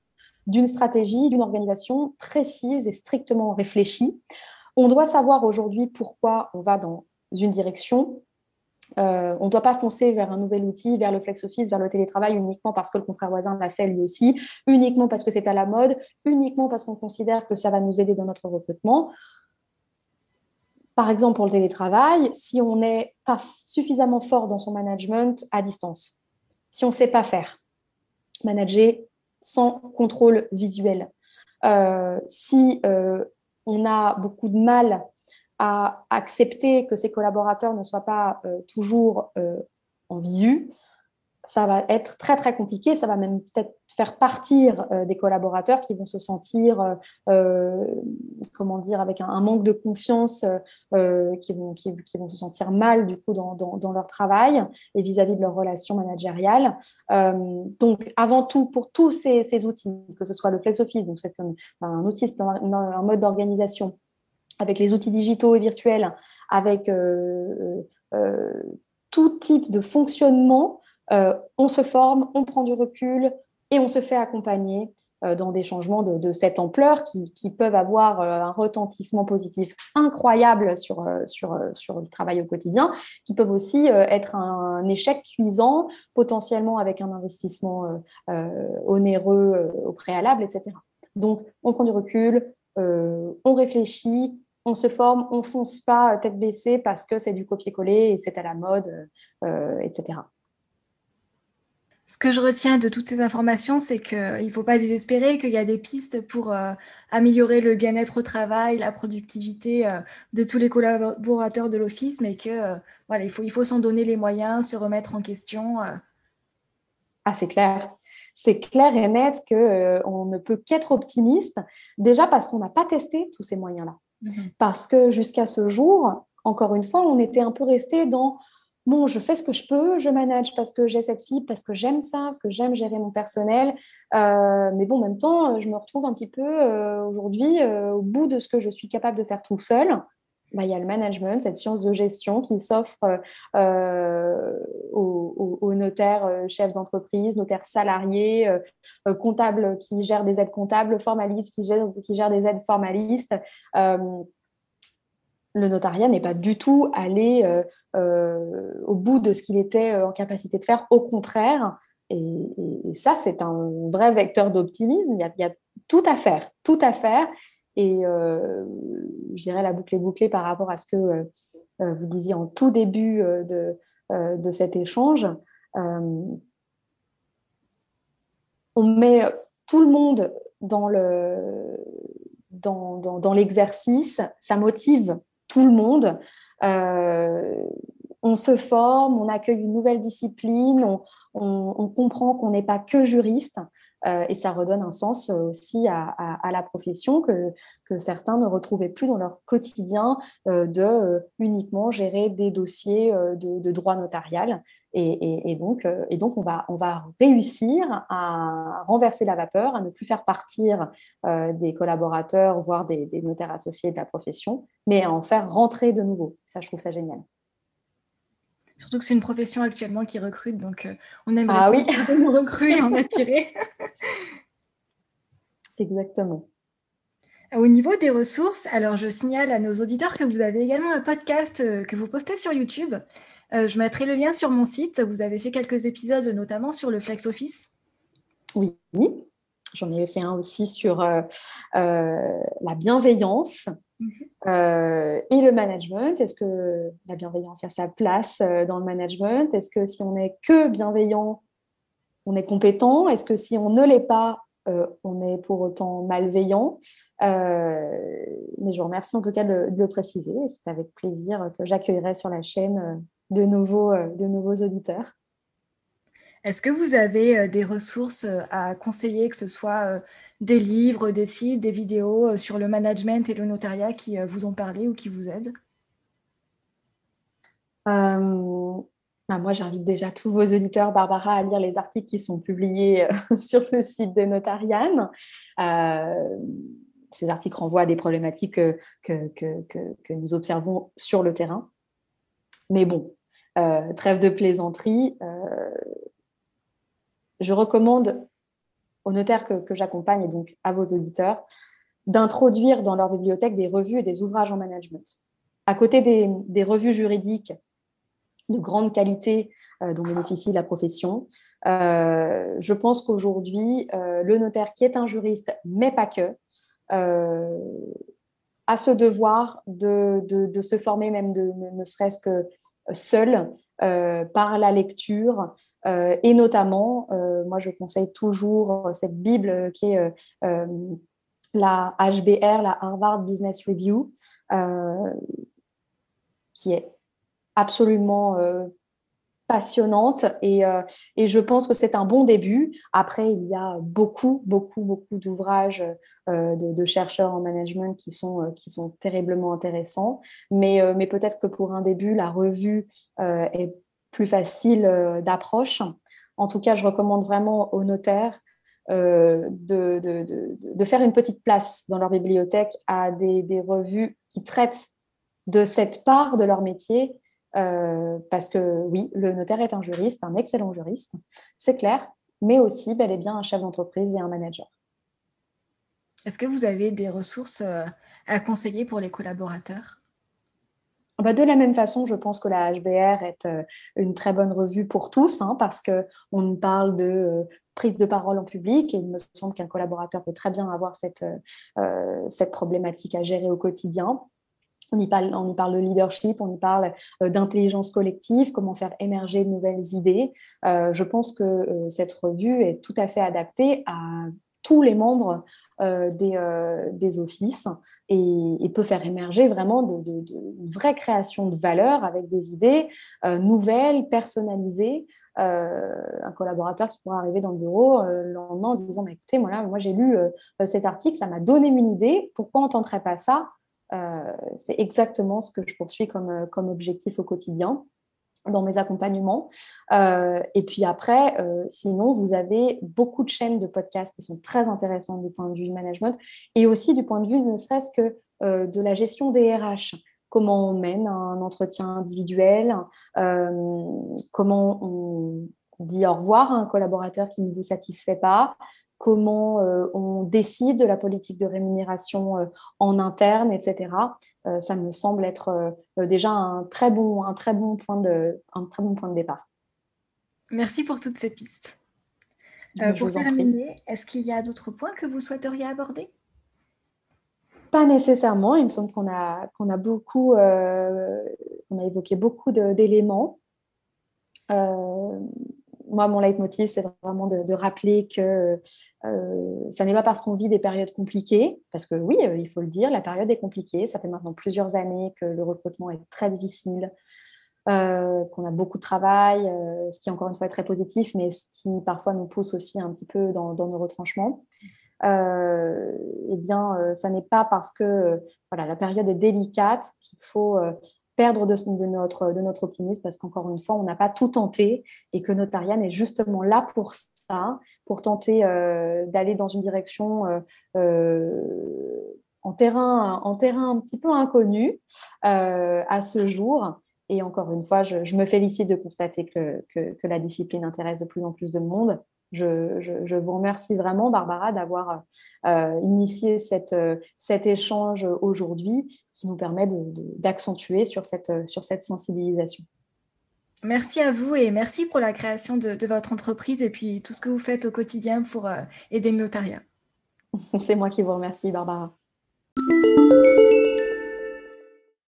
d'une stratégie, d'une organisation précise et strictement réfléchie. On doit savoir aujourd'hui pourquoi on va dans une direction. Euh, on ne doit pas foncer vers un nouvel outil, vers le flex office, vers le télétravail uniquement parce que le confrère voisin l'a fait lui aussi, uniquement parce que c'est à la mode, uniquement parce qu'on considère que ça va nous aider dans notre recrutement. Par exemple, pour le télétravail, si on n'est pas suffisamment fort dans son management à distance, si on ne sait pas faire. Manager sans contrôle visuel. Euh, si euh, on a beaucoup de mal à accepter que ses collaborateurs ne soient pas euh, toujours en visu, ça va être très très compliqué. Ça va même peut-être faire partir euh, des collaborateurs qui vont se sentir, euh, euh, comment dire, avec un, manque de confiance, qui, vont, se sentir mal du coup dans, dans, leur travail et vis-à-vis de leur relation managériale. donc, avant tout, pour tous ces, outils, que ce soit le Flex Office, donc c'est un, outil, un, un mode d'organisation avec les outils digitaux et virtuels, avec tout type de fonctionnement euh, on se forme, on prend du recul et on se fait accompagner euh, dans des changements de, cette ampleur qui, peuvent avoir euh, un retentissement positif incroyable sur, le travail au quotidien, qui peuvent aussi être un, échec cuisant, potentiellement avec un investissement onéreux au préalable, etc. Donc, on prend du recul, on réfléchit, on se forme, on fonce pas tête baissée parce que c'est du copier-coller et c'est à la mode, etc. Ce que je retiens de toutes ces informations, c'est qu'il ne faut pas désespérer, qu'il y a des pistes pour euh, améliorer le bien-être au travail, la productivité euh, de tous les collaborateurs de l'Office, mais que euh, voilà, il faut, il faut s'en donner les moyens, se remettre en question. Ah, c'est clair. C'est clair et net qu'on ne peut qu'être optimiste, déjà parce qu'on n'a pas testé tous ces moyens-là. Mmh parce que jusqu'à ce jour, encore une fois, on était un peu resté dans bon, je fais ce que je peux, je manage parce que j'ai cette fibre, parce que j'aime ça, parce que j'aime gérer mon personnel. Euh, mais bon, en même temps, je me retrouve un petit peu euh, aujourd'hui euh, au bout de ce que je suis capable de faire tout seul. Bah, il y a le management, cette science de gestion qui s'offre aux, notaires, chefs d'entreprise, notaires salariés, comptables qui gèrent des aides comptables, formalistes qui gèrent des aides formalistes le notariat n'est pas du tout allé euh, euh, au bout de ce qu'il était euh, en capacité de faire, au contraire. Et, ça, c'est un vrai vecteur d'optimisme. Il, y a tout à faire, tout à faire. Et je dirais la boucle est bouclée par rapport à ce que vous disiez en tout début de, cet échange. on met tout le monde dans le dans l'exercice, ça motive tout le monde. Euh, on se forme, on accueille une nouvelle discipline, on, comprend qu'on n'est pas que juriste. Euh, et ça redonne un sens aussi à, la profession que, certains ne retrouvaient plus dans leur quotidien euh, de uniquement gérer des dossiers de droit notarial. Et, donc, euh, et donc on, va, on va réussir à renverser la vapeur, à ne plus faire partir euh, des collaborateurs, voire des, notaires associés de la profession, mais à en faire rentrer de nouveau. Ça, je trouve ça génial. Surtout que c'est une profession actuellement qui recrute, donc euh, on aimerait ah, oui. nous recruter et en attirer. Exactement. Au niveau des ressources, alors je signale à nos auditeurs que vous avez également un podcast que vous postez sur YouTube euh, je mettrai le lien sur mon site. Vous avez fait quelques épisodes, notamment sur le Flex Office. Oui, j'en ai fait un aussi sur la bienveillance. Mhm. et le management, est-ce que la bienveillance a sa place dans le management? Est-ce que si on n'est que bienveillant, on est compétent? Est-ce que si on ne l'est pas, euh, on est pour autant malveillant? Euh, mais je vous remercie en tout cas de, le préciser. C'est avec plaisir que j'accueillerai sur la chaîne euh, de nouveaux, de nouveaux auditeurs. Est-ce que vous avez des ressources à conseiller, que ce soit des livres, des sites, des vidéos sur le management et le notariat qui vous ont parlé ou qui vous aident? Bah, moi, j'invite déjà tous vos auditeurs, Barbara, à lire les articles qui sont publiés euh, sur le site de Notarian. Euh, ces articles renvoient à des problématiques que, que, nous observons sur le terrain. Mais bon, euh, trêve de plaisanterie. je recommande aux notaires que, j'accompagne et donc à vos auditeurs d'introduire dans leur bibliothèque des revues et des ouvrages en management. À côté des revues juridiques de grande qualité euh, dont bénéficie la profession. Euh, je pense qu'aujourd'hui, euh, le notaire qui est un juriste, mais pas que, a ce devoir de, de, se former même de, ne, serait-ce que seul par la lecture et notamment, moi je conseille toujours cette Bible qui est la HBR, la Harvard Business Review, qui est absolument euh, passionnante euh, et, je pense que c'est un bon début. Après, il y a beaucoup, beaucoup, beaucoup d'ouvrages euh, de, chercheurs en management qui sont, qui sont terriblement intéressants, mais, mais peut-être que pour un début, la revue est plus facile d'approche. En tout cas, je recommande vraiment aux notaires de, de, de, faire une petite place dans leur bibliothèque à des, des revues qui traitent de cette part de leur métier euh, parce que oui, le notaire est un juriste, un excellent juriste, c'est clair, mais aussi bel et bien un chef d'entreprise et un manager. Est-ce que vous avez des ressources euh, à conseiller pour les collaborateurs? Bah, de la même façon, je pense que la HBR est euh, une très bonne revue pour tous, hein, parce qu'on parle de prise de parole en public, et il me semble qu'un collaborateur peut très bien avoir cette, cette problématique à gérer au quotidien. On y, parle, de leadership, on y parle euh, d'intelligence collective, comment faire émerger de nouvelles idées. Euh, je pense que euh, cette revue est tout à fait adaptée à tous les membres des, offices et, peut faire émerger vraiment de, vraie création de valeur avec des idées nouvelles, personnalisées. un collaborateur qui pourra arriver dans le bureau le lendemain en disant écoutez, moi, j'ai lu cet article, ça m'a donné une idée, pourquoi on tenterait pas ça c'est exactement ce que je poursuis comme, euh, comme objectif au quotidien dans mes accompagnements. Euh, et puis après, sinon, vous avez beaucoup de chaînes de podcasts qui sont très intéressantes du point de vue du management et aussi du point de vue ne serait-ce que de la gestion des RH. Comment on mène un entretien individuel, comment on dit au revoir à un collaborateur qui ne vous satisfait pas, comment euh, on décide de la politique de rémunération euh, en interne, etc. Euh, ça me semble être déjà un très, bon, un, très bon point de, un très bon point de départ. Merci pour toutes ces pistes. pour terminer, est-ce qu'il y a d'autres points que vous souhaiteriez aborder? Pas nécessairement. Il me semble qu'on a, qu'on a beaucoup, on a évoqué beaucoup d'éléments moi, mon leitmotiv, c'est vraiment de, rappeler que euh, ça n'est pas parce qu'on vit des périodes compliquées, parce que oui, euh, il faut le dire, la période est compliquée. Ça fait maintenant plusieurs années que le recrutement est très difficile, euh, qu'on a beaucoup de travail, ce qui, encore une fois, est très positif, mais ce qui parfois nous pousse aussi un petit peu dans, nos retranchements. eh bien, ça n'est pas parce que voilà, la période est délicate qu'il faut perdre de, notre, notre optimisme parce qu'encore une fois, on n'a pas tout tenté et que Notarian est justement là pour ça, pour tenter euh, d'aller dans une direction euh, euh, en, terrain, en terrain un petit peu inconnu à ce jour. Et encore une fois, je, me félicite de constater que, que, la discipline intéresse de plus en plus de monde. Je, vous remercie vraiment, Barbara, d'avoir euh, initié cette, euh, cet échange aujourd'hui qui nous permet d'accentuer sur, cette, sur cette sensibilisation. Merci à vous et merci pour la création de, votre entreprise et puis tout ce que vous faites au quotidien pour euh, aider le notariat. C'est moi qui vous remercie, Barbara.